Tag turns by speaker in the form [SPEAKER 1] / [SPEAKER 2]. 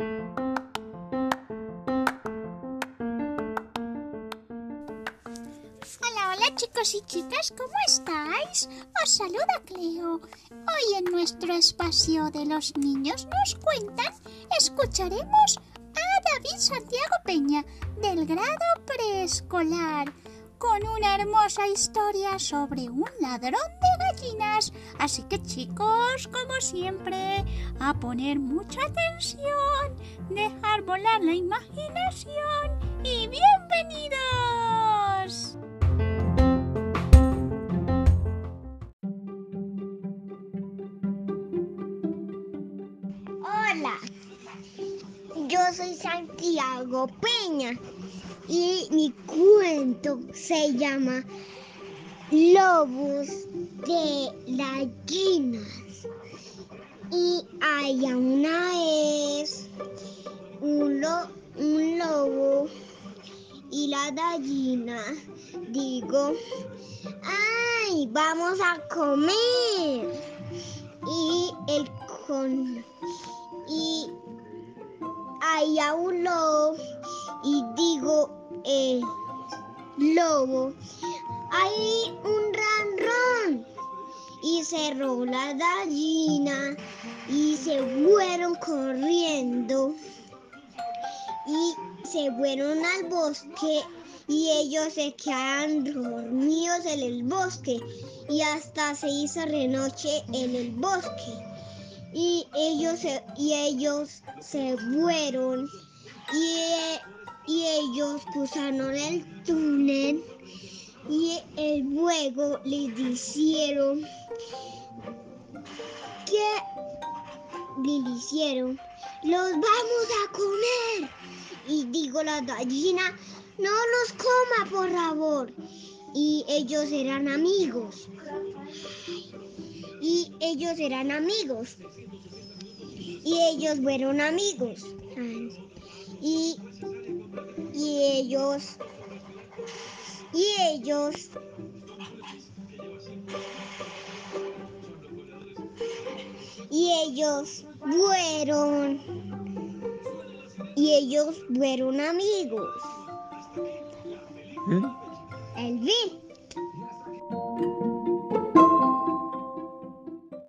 [SPEAKER 1] Hola, hola chicos y chicas, ¿cómo estáis? Os saluda Cleo. Hoy en nuestro espacio de los niños nos cuentan, escucharemos a David Santiago Peña del grado preescolar con una hermosa historia sobre un ladrón de gallinas. Así que chicos, como siempre, a poner mucha atención, dejar volar la imaginación y bienvenidos.
[SPEAKER 2] Hola, yo soy Santiago Peña y mi cuento se llama Lobos de gallinas. Y hay una vez un, lo- un lobo y la gallina, digo, ¡ay, vamos a comer! Hay a un lobo y digo el lobo. Hay un ranrón y cerró la gallina y se fueron corriendo. Y se fueron al bosque y ellos se quedaron dormidos en el bosque. Y hasta se hizo de noche en el bosque y ellos se, y ellos se fueron y, y ellos cruzaron el túnel y eh, luego les dijeron que le hicieron los vamos a comer. Y digo la gallina no los coma por favor. Y ellos eran amigos y ellos eran amigos. Y ellos fueron amigos. Y, y ellos, y ellos, y ellos fueron, y ellos fueron amigos. El fin.